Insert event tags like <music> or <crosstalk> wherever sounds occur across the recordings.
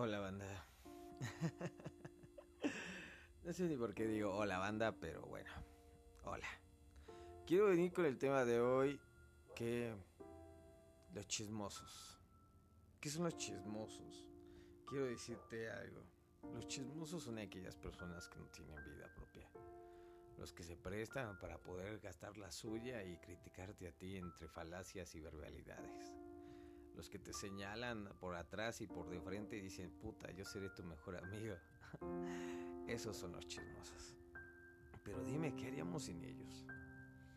Hola banda. <laughs> no sé ni por qué digo hola banda, pero bueno, hola. Quiero venir con el tema de hoy que los chismosos. ¿Qué son los chismosos? Quiero decirte algo. Los chismosos son aquellas personas que no tienen vida propia. Los que se prestan para poder gastar la suya y criticarte a ti entre falacias y verbalidades los que te señalan por atrás y por de frente y dicen, puta, yo seré tu mejor amigo. <laughs> Esos son los chismosos. Pero dime, ¿qué haríamos sin ellos?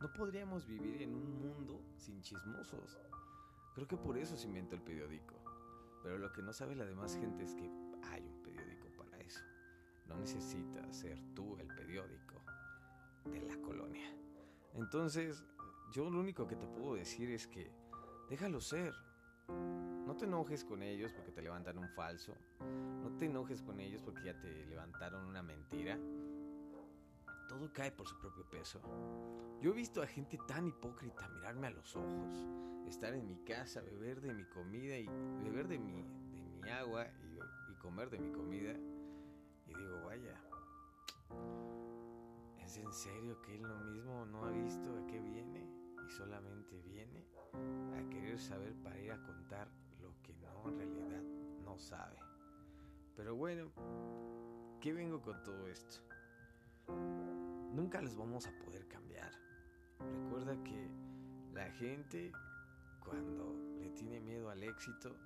No podríamos vivir en un mundo sin chismosos. Creo que por eso se inventó el periódico. Pero lo que no sabe la demás gente es que hay un periódico para eso. No necesitas ser tú el periódico de la colonia. Entonces, yo lo único que te puedo decir es que déjalo ser. No te enojes con ellos porque te levantan un falso. No te enojes con ellos porque ya te levantaron una mentira. Todo cae por su propio peso. Yo he visto a gente tan hipócrita mirarme a los ojos, estar en mi casa, beber de mi comida y beber de mi, de mi agua y, y comer de mi comida. Y digo, vaya, ¿es en serio que él lo mismo no ha visto a qué viene y solamente viene a querer saber para ir a contar lo que no en realidad no sabe. Pero bueno, ¿qué vengo con todo esto? Nunca los vamos a poder cambiar. Recuerda que la gente cuando le tiene miedo al éxito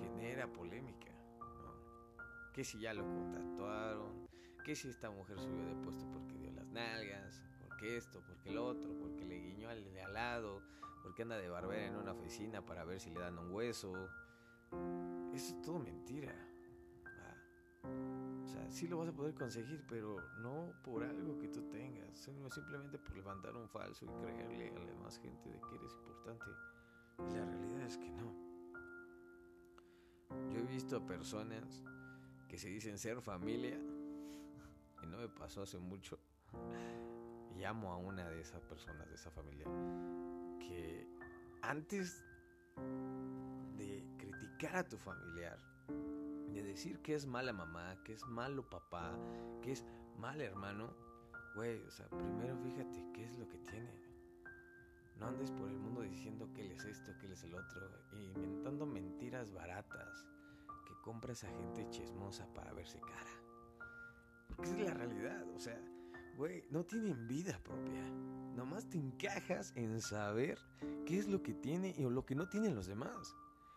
genera polémica. ¿no? Que si ya lo contrataron, que si esta mujer subió de puesto porque dio las nalgas, porque esto, porque el otro, porque le guiñó al de al lado, porque anda de barbera en una oficina para ver si le dan un hueso. Eso es todo mentira. O sea, sí lo vas a poder conseguir, pero no por algo que tú tengas, sino simplemente por levantar un falso y creerle a la demás gente de que eres importante. Y la realidad es que no. Yo he visto a personas que se dicen ser familia, <laughs> y no me pasó hace mucho, y amo a una de esas personas de esa familia que antes de criticar a tu familiar, de decir que es mala mamá, que es malo papá, que es mal hermano, güey, o sea, primero fíjate qué es lo que tiene. No andes por el mundo diciendo que él es esto, que él es el otro, inventando mentiras baratas que compras a gente chismosa para verse cara. Porque es la realidad, o sea, güey, no tienen vida propia. Nomás te encajas en saber qué es lo que tiene y lo que no tienen los demás.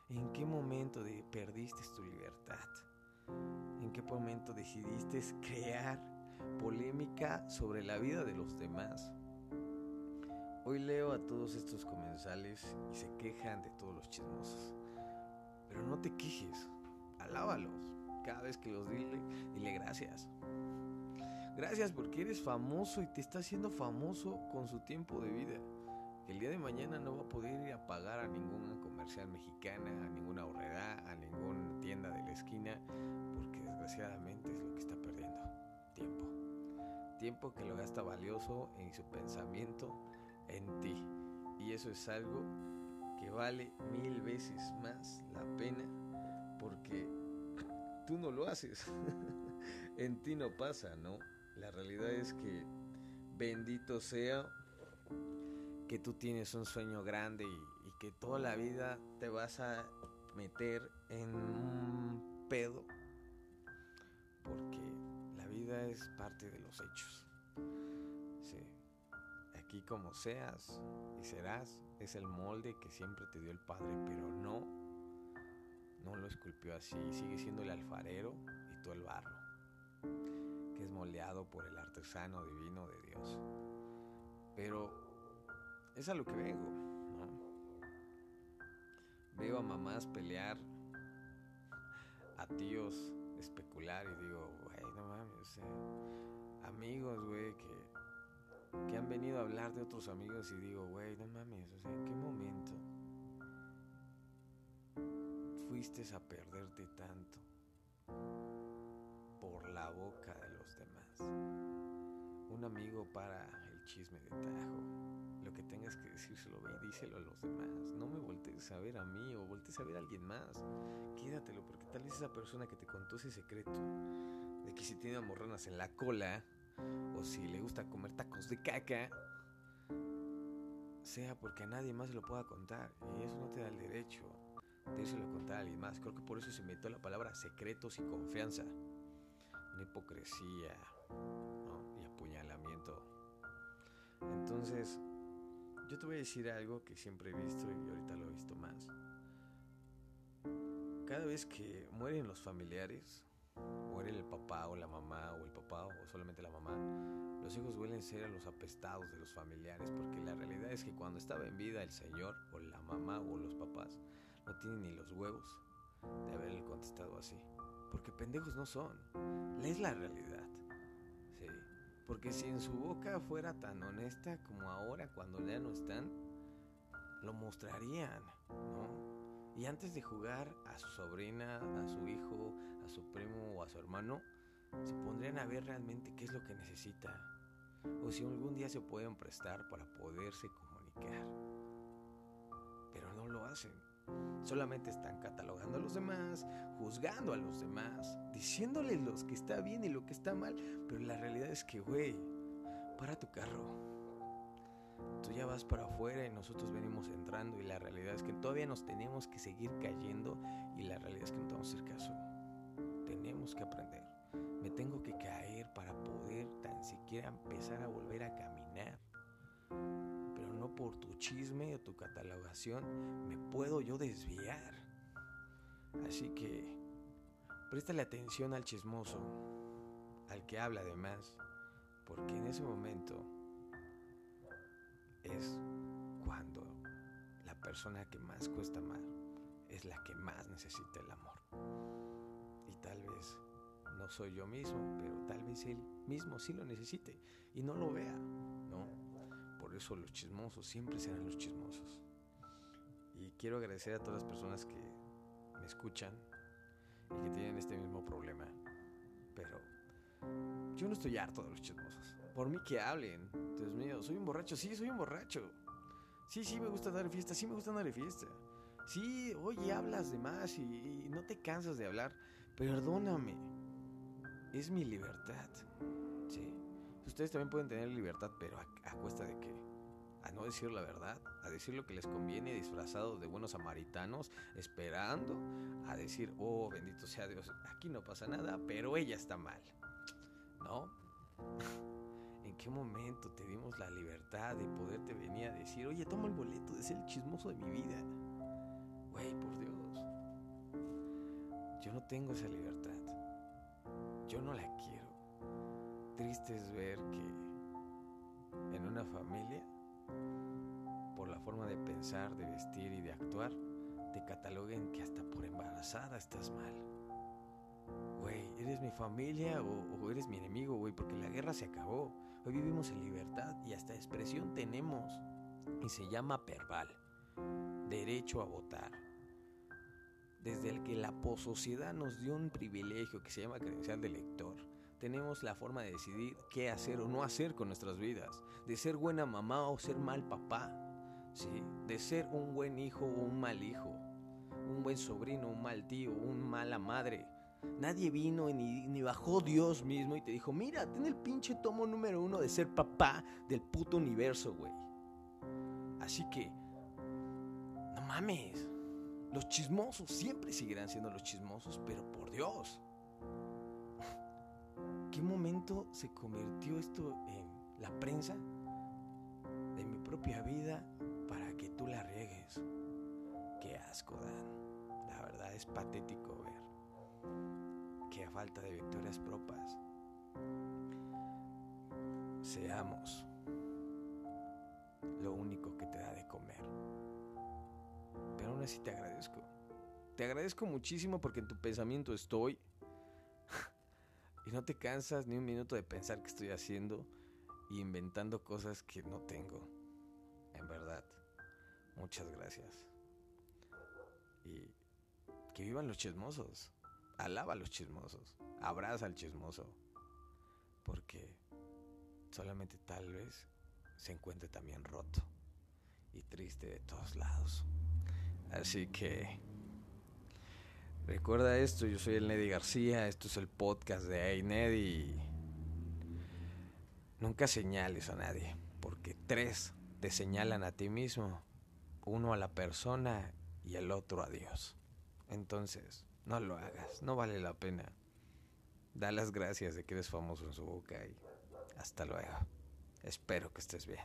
¿En qué momento de perdiste tu libertad? ¿En qué momento decidiste crear polémica sobre la vida de los demás? Hoy leo a todos estos comensales y se quejan de todos los chismosos. Pero no te quejes, alábalos. Cada vez que los dile, dile gracias. Gracias porque eres famoso y te está haciendo famoso con su tiempo de vida. El día de mañana no va a poder ir a pagar a ninguna comercial mexicana, a ninguna horrera, a ninguna tienda de la esquina, porque desgraciadamente es lo que está perdiendo. Tiempo. Tiempo que lo gasta valioso en su pensamiento en ti. Y eso es algo que vale mil veces más la pena porque tú no lo haces. <laughs> en ti no pasa, ¿no? La realidad es que bendito sea que tú tienes un sueño grande y, que toda la vida te vas a meter en un pedo. Porque la vida es parte de los hechos. Sí. Aquí como seas y serás, es el molde que siempre te dio el Padre, pero no, no lo esculpió así. Sigue siendo el alfarero y tú el barro que es moldeado por el artesano divino de Dios. Pero es a lo que vengo. Veo a mamás pelear, a tíos especular y digo, güey, no mames, amigos, güey, que, que han venido a hablar de otros amigos y digo, güey, no mames, o sea, ¿en qué momento fuiste a perderte tanto? por la boca de demás. Un amigo para el chisme de tajo. Lo que tengas que decir se lo ve y díselo a los demás. No me voltees a ver a mí o voltees a ver a alguien más. Quédatelo, porque tal vez esa persona que te contó ese secreto de que si tiene morranas en la cola o si le gusta comer tacos de caca, sea porque a nadie más se lo pueda contar. Y eso no te da el derecho de eso lo contar a alguien más. Creo que por eso se inventó la palabra secretos y confianza. Una hipocresía y apuñalamiento. Entonces, yo te voy a decir algo que siempre he visto y ahorita lo he visto más. Cada vez que mueren los familiares, muere el papá o la mamá o el papá o solamente la mamá, los hijos suelen ser los apestados de los familiares porque la realidad es que cuando estaba en vida el señor o la mamá o los papás no tienen ni los huevos de haberle contestado así. Porque pendejos no son. Es la realidad. Sí. Porque si en su boca fuera tan honesta como ahora cuando ya no están, lo mostrarían, ¿no? Y antes de jugar a su sobrina, a su hijo, a su primo o a su hermano, se pondrían a ver realmente qué es lo que necesita. O si algún día se pueden prestar para poderse comunicar. Pero no lo hacen. Solamente están catalogando a los demás, juzgando a los demás, diciéndoles lo que está bien y lo que está mal. Pero la realidad es que, güey, para tu carro. Tú ya vas para afuera y nosotros venimos entrando y la realidad es que todavía nos tenemos que seguir cayendo y la realidad es que no vamos a hacer caso. Tenemos que aprender. Me tengo que caer para poder tan siquiera empezar a volver a caminar por tu chisme o tu catalogación me puedo yo desviar. Así que préstale atención al chismoso, al que habla de más, porque en ese momento es cuando la persona que más cuesta amar es la que más necesita el amor. Y tal vez no soy yo mismo, pero tal vez él mismo sí lo necesite y no lo vea, eso los chismosos siempre serán los chismosos. Y quiero agradecer a todas las personas que me escuchan y que tienen este mismo problema. Pero yo no estoy harto de los chismosos. Por mí que hablen. Dios mío, soy un borracho. Sí, soy un borracho. Sí, sí, me gusta dar fiesta. Sí, me gusta dar fiesta. Sí, oye, hablas de más y, no te cansas de hablar. Perdóname. Es mi libertad. Sí. Ustedes también pueden tener libertad, pero a, cuesta de qué? A no decir la verdad, a decir lo que les conviene disfrazados de buenos samaritanos, esperando a decir, oh, bendito sea Dios, aquí no pasa nada, pero ella está mal. ¿No? <laughs> ¿En qué momento te dimos la libertad de poderte venir a decir, oye, toma el boleto ser el chismoso de mi vida? Güey, por Dios. Yo no tengo esa libertad. Yo no la quiero triste es ver que en una familia, pensar, de vestir y de actuar, te cataloguen que hasta por embarazada estás mal. Güey, ¿eres mi familia o, eres mi enemigo, güey? Porque la guerra se acabó. Hoy vivimos en libertad y hasta expresión tenemos. Y se llama perval. Derecho a votar. Desde el que la posociedad nos dio un privilegio que se llama credencial de lector tenemos la forma de decidir qué hacer o no hacer con nuestras vidas, de ser buena mamá o ser mal papá, ¿sí? de ser un buen hijo o un mal hijo, un buen sobrino, un mal tío, un mala madre. Nadie vino ni, ni bajó Dios mismo y te dijo, mira, ten el pinche tomo número uno de ser papá del puto universo, güey. Así que, no mames, los chismosos siempre seguirán siendo los chismosos, pero por Dios <laughs> qué momento se convirtió esto en la prensa de mi propia vida tú la riegues? Qué asco dan. La verdad es patético ver que a falta de victorias propias seamos lo único que te da de comer. Pero aún así te agradezco. Te agradezco muchísimo porque en tu pensamiento estoy <laughs> y no te cansas ni un minuto de pensar que estoy haciendo y inventando cosas que no tengo. En verdad. Muchas gracias. Y que vivan los chismosos. Alaba a los chismosos. Abraza al chismoso. Porque solamente tal vez se encuentre también roto. y triste de todos lados. Así que recuerda esto, yo soy el Neddy García, esto es el podcast de Hey Neddy. Nunca señales a nadie, porque tres te señalan a ti mismo, uno a la persona y el otro a Dios. Entonces, no lo hagas, no vale la pena. Da las gracias de que eres famoso en su boca y hasta luego. Espero que estés bien.